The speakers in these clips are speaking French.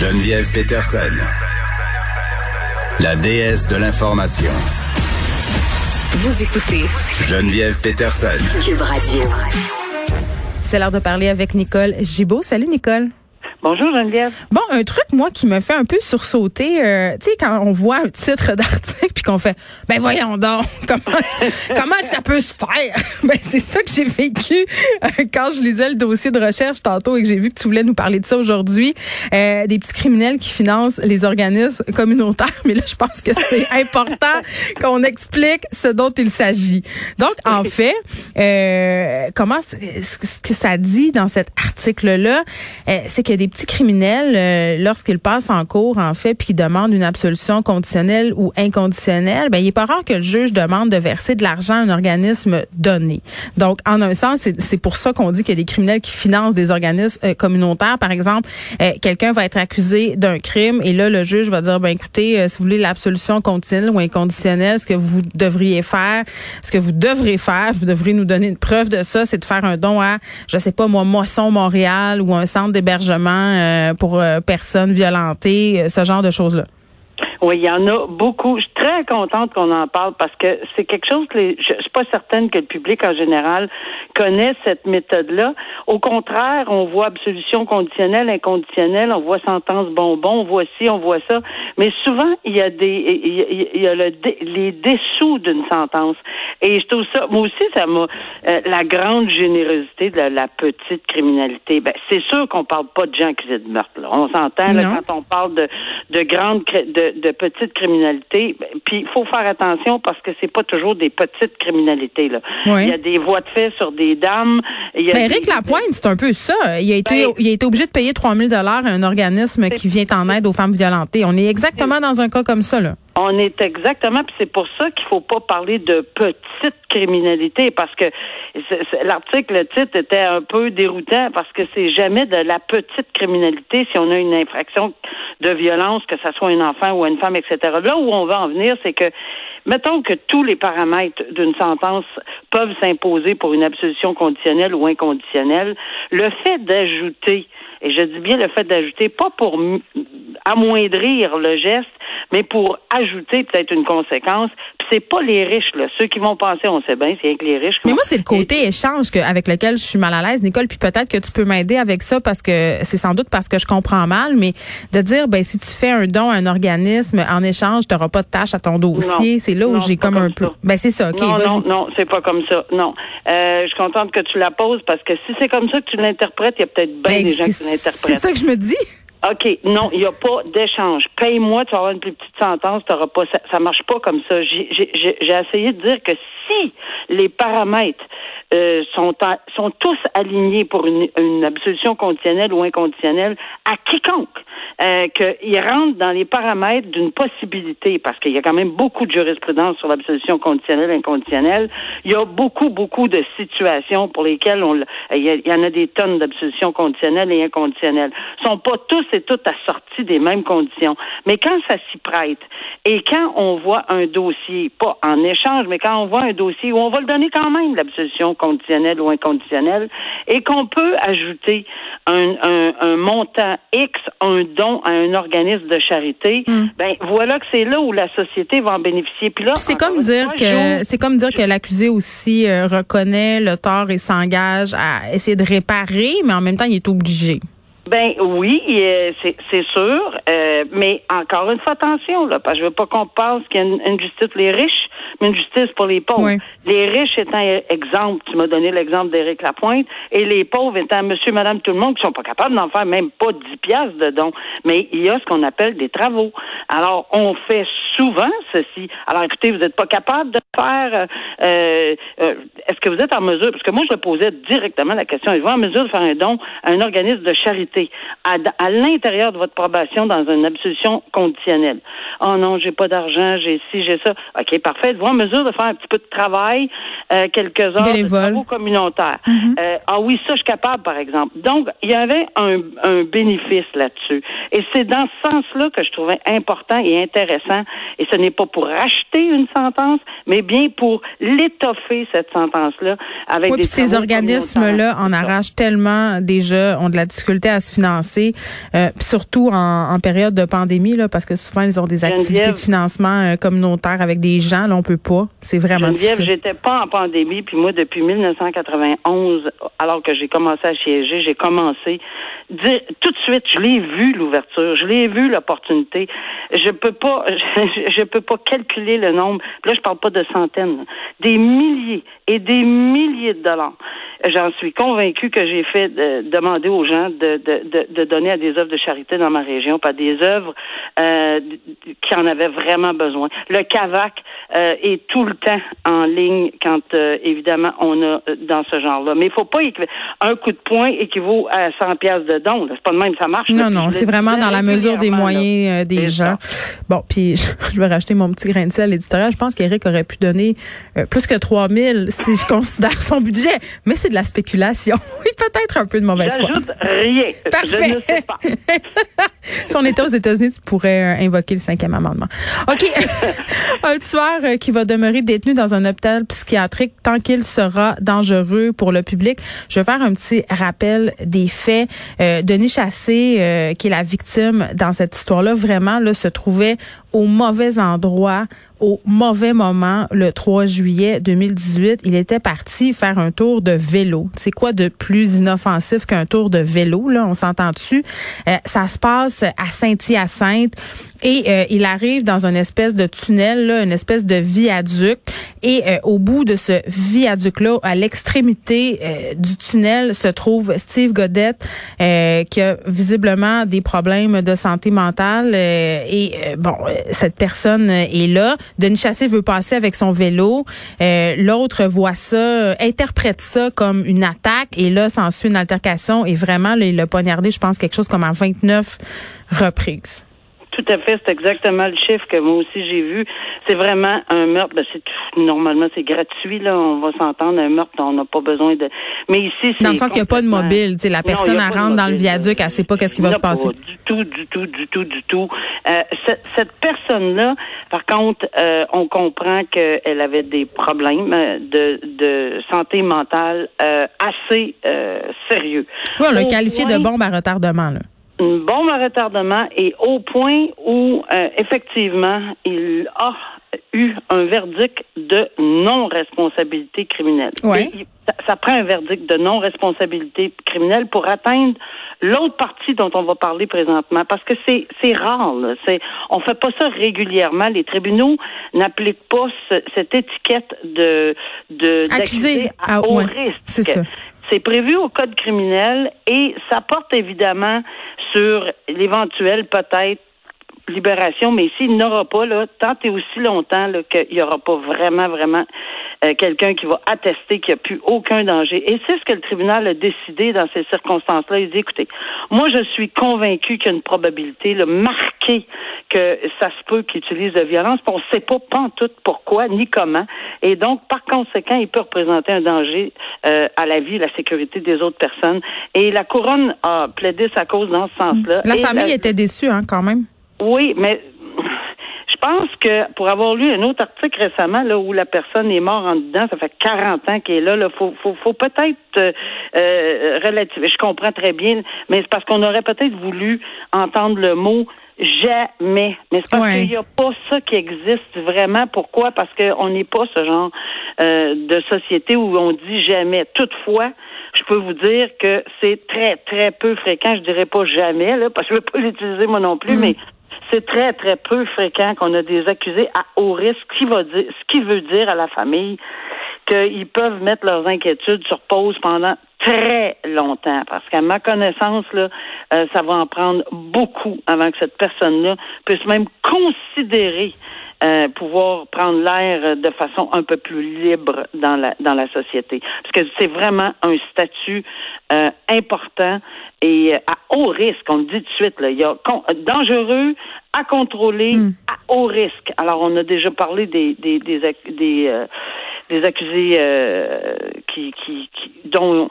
Geneviève Peterson, la déesse de l'information. Vous écoutez Geneviève Peterson. Cube Radio. C'est l'heure de parler avec Nicole Gibaud. Salut Nicole. Bonjour Geneviève. Bon, un truc moi qui me fait un peu sursauter, euh, tu sais quand on voit un titre d'article puis qu'on fait ben voyons donc comment comment que ça peut se faire? Ben c'est ça que j'ai vécu euh, quand je lisais le dossier de recherche tantôt et que j'ai vu que tu voulais nous parler de ça aujourd'hui, euh, des petits criminels qui financent les organismes communautaires, mais là je pense que c'est important qu'on explique ce dont il s'agit. Donc en fait, euh, comment ce que ça dit dans cet article là, c'est que des petits criminels, euh, lorsqu'ils passent en cours, en fait, puis qu'ils demandent une absolution conditionnelle ou inconditionnelle, ben il est pas rare que le juge demande de verser de l'argent à un organisme donné. Donc, en un sens, c'est pour ça qu'on dit qu'il y a des criminels qui financent des organismes euh, communautaires. Par exemple, euh, quelqu'un va être accusé d'un crime et là, le juge va dire, ben écoutez, si vous voulez l'absolution conditionnelle ou inconditionnelle, ce que vous devriez faire, ce que vous devrez faire, vous devrez nous donner une preuve de ça, c'est de faire un don à, je sais pas moi, Moisson Montréal ou un centre d'hébergement euh, pour euh, personnes violentées, euh, ce genre de choses-là. Oui, il y en a beaucoup. Je suis très contente qu'on en parle parce que c'est quelque chose que les, je, suis pas certaine que le public en général connaît cette méthode-là. Au contraire, on voit absolution conditionnelle, inconditionnelle, on voit sentence bonbon, on voit ci, on voit ça. Mais souvent, il y a des, il y a, le, les dessous d'une sentence. Et je trouve ça, moi aussi, ça m'a, euh, la grande générosité de la, petite criminalité. Ben, c'est sûr qu'on parle pas de gens qui de meurtre, là. On s'entend, là, quand on parle de, de grande, de, de petite criminalité. Puis il faut faire attention parce que c'est pas toujours des petites criminalités. Là. Il y a des voies de fait sur des dames. Il y a ben, Éric Lapointe, c'est un peu ça. Il a été, ben, il a été obligé de payer 3000 dollars à un organisme qui vient en aide aux femmes violentées. On est exactement dans un cas comme ça. Là. On est exactement, puis c'est pour ça qu'il faut pas parler de petite criminalité, parce que l'article, le titre était un peu déroutant, parce que c'est jamais de la petite criminalité si on a une infraction de violence, que ce soit un enfant ou une femme, etc. Là où on va en venir, c'est que mettons que tous les paramètres d'une sentence peuvent s'imposer pour une absolution conditionnelle ou inconditionnelle, le fait d'ajouter et je dis bien le fait d'ajouter, pas pour amoindrir le geste, mais pour ajouter peut-être une conséquence. Puis c'est pas les riches, là. Ceux qui vont penser, on sait bien, c'est que les riches. Mais moi, c'est le côté échange que, avec lequel je suis mal à l'aise, Nicole. Puis peut-être que tu peux m'aider avec ça parce que c'est sans doute parce que je comprends mal, mais de dire, ben si tu fais un don à un organisme en échange, tu n'auras pas de tâche à ton dossier. C'est là où j'ai comme un peu. Ben c'est ça. ok. non, non, non, c'est pas comme ça. Non. Euh, je suis contente que tu la poses parce que si c'est comme ça que tu l'interprètes, il y a peut-être bien ben, des gens qui l'interprètent. C'est ça que je me dis. OK, non, il n'y a pas d'échange. Paye-moi, tu vas avoir une plus petite sentence, t'auras pas ça, ça marche pas comme ça. J'ai essayé de dire que si les paramètres euh, sont, sont tous alignés pour une, une absolution conditionnelle ou inconditionnelle à quiconque, euh, qu'ils rentrent dans les paramètres d'une possibilité, parce qu'il y a quand même beaucoup de jurisprudence sur l'absolution conditionnelle inconditionnelle. Il y a beaucoup, beaucoup de situations pour lesquelles on, il y, en a des tonnes d'absolution conditionnelle et inconditionnelle. Ils sont pas tous et toutes assortis des mêmes conditions. Mais quand ça s'y prête et quand on voit un dossier, pas en échange, mais quand on voit un dossier où on va le donner quand même l'absolution conditionnelle ou inconditionnelle et qu'on peut ajouter un, un, un montant X, un don à un organisme de charité, hmm. ben voilà que c'est là où la société va en bénéficier. Puis là, c'est comme dire que c'est comme dire que l'accusé aussi euh, reconnaît le tort et s'engage à essayer de réparer, mais en même temps il est obligé. Ben oui, euh, c'est c'est sûr, euh, mais encore une fois, attention, là, parce que je veux pas qu'on pense qu'il y a une, une justice pour les riches, mais une justice pour les pauvres. Oui. Les riches étant exemple, tu m'as donné l'exemple d'Éric Lapointe, et les pauvres étant monsieur, madame, tout le monde, qui sont pas capables d'en faire même pas 10 piastres de dons. Mais il y a ce qu'on appelle des travaux. Alors, on fait souvent ceci. Alors, écoutez, vous n'êtes pas capable de faire, euh, euh, est-ce que vous êtes en mesure, parce que moi, je le posais directement la question, êtes-vous en mesure de faire un don à un organisme de charité à, à l'intérieur de votre probation dans une absolution conditionnelle? Oh non, j'ai pas d'argent, j'ai ci, j'ai ça. OK, parfait. Êtes-vous en mesure de faire un petit peu de travail, euh, quelques heures de Bénévole. travaux communautaires? Euh, ah oui, ça, je suis capable, par exemple. Donc, il y avait un, un bénéfice là-dessus. Et c'est dans ce sens-là que je trouvais important et intéressant. Et ce n'est pas pour racheter une sentence, mais bien pour l'étoffer, cette sentence-là, avec Oui, des puis ces organismes-là en arrachent tellement déjà, ont de la difficulté à se financer, euh, surtout en, en période de pandémie, là, parce que souvent ils ont des activités de financement euh, communautaire avec des gens, là on peut pas. C'est vraiment Geneviève, difficile. j'étais pas en pandémie, puis moi, depuis 1991, alors que j'ai commencé à siéger, j'ai commencé dire, tout de suite, je l'ai vu l'ouverture, je l'ai vu l'opportunité. Je peux pas, je, je peux pas calculer le nombre. Là, je parle pas de des milliers et des milliers de dollars. J'en suis convaincue que j'ai fait euh, demander aux gens de, de, de, de donner à des œuvres de charité dans ma région, pas des œuvres euh, qui en avaient vraiment besoin. Le CAVAC euh, est tout le temps en ligne quand, euh, évidemment, on a dans ce genre-là. Mais il faut pas un coup de poing équivaut à 100 pièces de don. C'est pas de même, ça marche. Non, non, c'est vraiment dans la mesure des moyens des gens. Bon, puis je vais racheter mon petit grain de sel éditorial. Je pense qu'Éric aurait pu donner euh, plus que 3000 si je considère son budget, mais c'est de la spéculation. Oui, peut-être un peu de mauvaise foi. Rien. Parfait. Je ne sais pas. si on était aux États-Unis, tu pourrais euh, invoquer le cinquième amendement. OK. un tueur euh, qui va demeurer détenu dans un hôpital psychiatrique tant qu'il sera dangereux pour le public. Je vais faire un petit rappel des faits. Denis Chassé, qui est la victime dans cette histoire-là, vraiment là, se trouvait au mauvais endroit au mauvais moment le 3 juillet 2018. Il était parti faire un tour de vélo. C'est quoi de plus inoffensif qu'un tour de vélo là? On s'entend dessus. ça se passe à Saint-Hyacinthe et euh, il arrive dans une espèce de tunnel, là, une espèce de viaduc. Et euh, au bout de ce viaduc-là, à l'extrémité euh, du tunnel, se trouve Steve Godette, euh, qui a visiblement des problèmes de santé mentale. euh, et euh, bon, cette personne est là. Denis Chassé veut passer avec son vélo. L'autre voit ça, interprète ça comme une attaque. Et là, s'ensuit une altercation. Et vraiment, là, il l'a poignardé, je pense, quelque chose comme à 29 reprises. Tout à fait, c'est exactement le chiffre que moi aussi j'ai vu. C'est vraiment un meurtre. Ben, c'est normalement c'est gratuit là, on va s'entendre un meurtre, on n'a pas besoin de. Mais ici c'est Dans le sens qu'il n'y a pas de mobile, tu sais, la Non, personne a elle rentre dans le viaduc, elle sait pas qu'est-ce qui va se pas passer. Du tout, du tout, du tout, du tout. Euh, cette, cette personne-là, par contre, euh, on comprend qu'elle avait des problèmes euh, de, de santé mentale euh, assez euh, sérieux. Oui, on l'a qualifié de bombe à retardement. Là. Une bombe à retardement et au point où euh, effectivement il a eu un verdict de non-responsabilité criminelle. Ouais. Et ça, ça prend un verdict de non-responsabilité criminelle pour atteindre l'autre partie dont on va parler présentement, parce que c'est c'est rare. Là. C'est on fait pas ça régulièrement. Les tribunaux n'appliquent pas ce- cette étiquette de de Accusé. d'accusé à Ah, haut ouais, risque. c'est ça. C'est prévu au code criminel et ça porte évidemment sur l'éventuelle peut-être libération, mais ici, il n'aura pas, là, tant et aussi longtemps qu'il n'y aura pas vraiment, vraiment euh, quelqu'un qui va attester qu'il n'y a plus aucun danger. Et c'est ce que le tribunal a décidé dans ces circonstances-là. Il dit, écoutez, moi, je suis convaincu qu'il y a une probabilité là, marquée que ça se peut qu'il utilise de violence, on ne sait pas pantoute pourquoi ni comment. Et donc, par conséquent, il peut représenter un danger euh, à la vie et la sécurité des autres personnes. Et la couronne a plaidé sa cause dans ce sens-là. La Et famille était déçue, hein, quand même. Oui, mais je pense que pour avoir lu un autre article récemment là où la personne est morte en dedans, ça fait 40 ans qu'elle est là, là faut, faut, faut peut-être euh, euh, relativiser. Je comprends très bien, mais c'est parce qu'on aurait peut-être voulu entendre le mot jamais. Mais c'est parce Ouais. qu'il n'y a pas ça qui existe vraiment. Pourquoi? Parce qu'on n'est pas ce genre euh, de société où on dit jamais. Toutefois, je peux vous dire que c'est très, très peu fréquent. Je dirais pas jamais, là, parce que je ne veux pas l'utiliser moi non plus, mm. mais c'est très, très peu fréquent qu'on a des accusés à haut risque, qui, va dire, ce qui veut dire à la famille qu'ils peuvent mettre leurs inquiétudes sur pause pendant très longtemps. Parce qu'à ma connaissance, là, euh, ça va en prendre beaucoup avant que cette personne-là puisse même considérer euh, pouvoir prendre l'air de façon un peu plus libre dans la dans la société. Parce que c'est vraiment un statut euh, important et à haut risque. On le dit tout de suite. Là, il y a dangereux, à contrôler, hmm. à haut risque. Alors, on a déjà parlé des des des, des, des accusés qui, qui, qui dont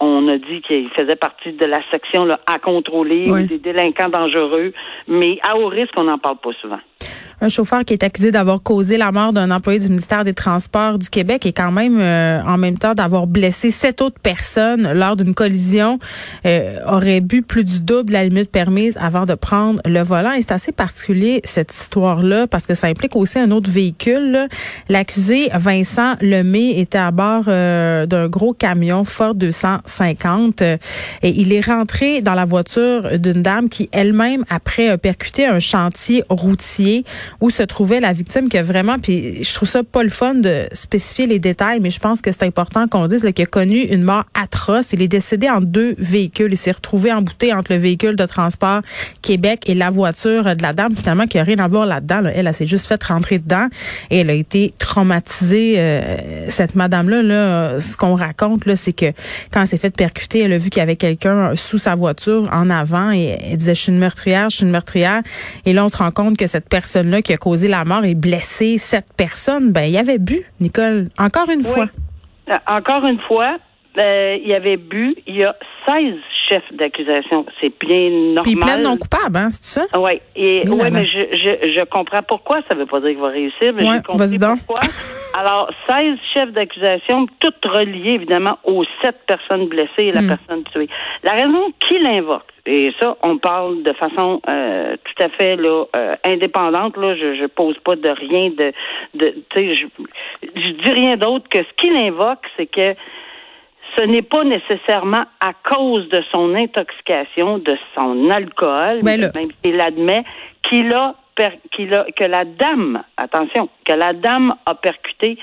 on a dit qu'il faisait partie de la section là, à contrôler, des délinquants dangereux, mais à haut risque, on n'en parle pas souvent. Un chauffeur qui est accusé d'avoir causé la mort d'un employé du ministère des Transports du Québec et quand même euh, en même temps d'avoir blessé sept autres personnes lors d'une collision euh, aurait bu plus du double la limite permise avant de prendre le volant. Et c'est assez particulier cette histoire-là parce que ça implique aussi un autre véhicule. L'accusé Vincent Lemay était à bord euh, d'un gros camion Ford 250 et il est rentré dans la voiture d'une dame qui elle-même après percuté un chantier routier où se trouvait la victime qui a vraiment, puis je trouve ça pas le fun de spécifier les détails, mais je pense que c'est important qu'on dise qu'il a connu une mort atroce. Il est décédé en deux véhicules. Il s'est retrouvé embouté entre le véhicule de transport Québec et la voiture de la dame, finalement, qui a rien à voir là-dedans. Elle, elle, s'est juste fait rentrer dedans et elle a été traumatisée. Euh, cette madame-là, là, ce qu'on raconte, là, c'est que quand elle s'est fait percuter, elle a vu qu'il y avait quelqu'un sous sa voiture en avant et elle disait, je suis une meurtrière, je suis une meurtrière. Et là, on se rend compte que cette personne-là qui a causé la mort et blessé sept personnes, ben, il avait bu, Nicole. Encore une fois. Euh, encore une fois, euh, il avait bu. Il y a 16 chefs d'accusation. C'est bien normal. Puis il plaide non coupable, hein, c'est ça? Oui. Et, ouais, mais je, je, je, comprends pourquoi. Ça veut pas dire qu'il va réussir, mais je comprends pourquoi. Alors, 16 chefs d'accusation, toutes reliées, évidemment, aux sept personnes blessées et la hmm. personne tuée. La raison qu'il invoque, et ça, on parle de façon euh, tout à fait là, euh, indépendante. Là, je, je pose pas de rien de, de tu sais, je, je dis rien d'autre que ce qu'il invoque, c'est que ce n'est pas nécessairement à cause de son intoxication, de son alcool, ben même s'il admet qu'il a, a que la dame, attention, que la dame a percuté.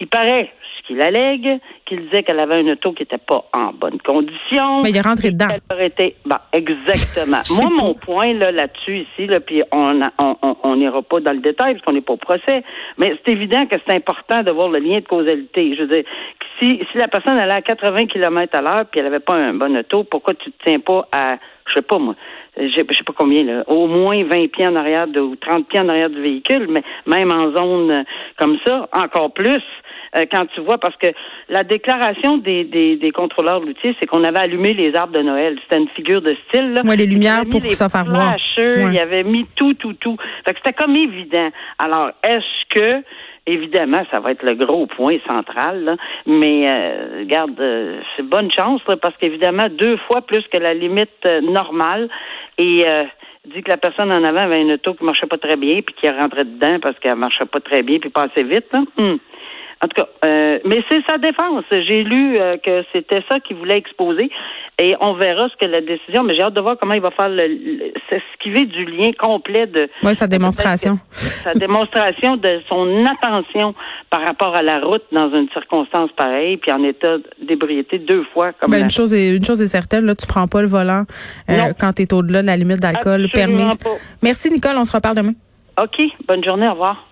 Il paraît, ce qu'il allègue, qu'il disait qu'elle avait une auto qui n'était pas en bonne condition. Mais il est rentré dedans. Été, ben, exactement. Moi, mon point là, là-dessus, ici, là, puis on on n'ira on, pas dans le détail parce qu'on n'est pas au procès, mais c'est évident que c'est important de voir le lien de causalité. Je veux dire, si, si la personne allait à 80 km à l'heure puis elle n'avait pas un bon auto, pourquoi tu te tiens pas à, je sais pas moi, je sais pas combien, là, au moins 20 pieds en arrière de, ou 30 pieds en arrière du véhicule, mais même en zone euh, comme ça, encore plus. Euh, quand tu vois, parce que la déclaration des, des, des contrôleurs routiers, c'est qu'on avait allumé les arbres de Noël. C'était une figure de style. Là. Ouais, les lumières pour ça faire voir. Il y avait mis tout, tout, tout. Fait que c'était comme évident. Alors, est-ce que Évidemment, ça va être le gros point central, là. mais euh, regarde, euh, c'est bonne chance parce qu'évidemment, deux fois plus que la limite euh, normale et dit que la personne en avant avait une auto qui marchait pas très bien puis qui rentrée dedans parce qu'elle marchait pas très bien puis passait vite. Là. Hum. En tout cas, euh, mais c'est sa défense. J'ai lu euh, que c'était ça qu'il voulait exposer et on verra ce que la décision. Mais j'ai hâte de voir comment il va faire le, s'esquiver du lien complet de. Oui, sa démonstration. sa démonstration de son attention par rapport à la route dans une circonstance pareille, puis en état d'ébriété deux fois. Comme ben, une chose est une chose est certaine, là, tu prends pas le volant euh, quand tu es au-delà de la limite d'alcool permise. Merci Nicole, on se reparle demain. OK, bonne journée, au revoir.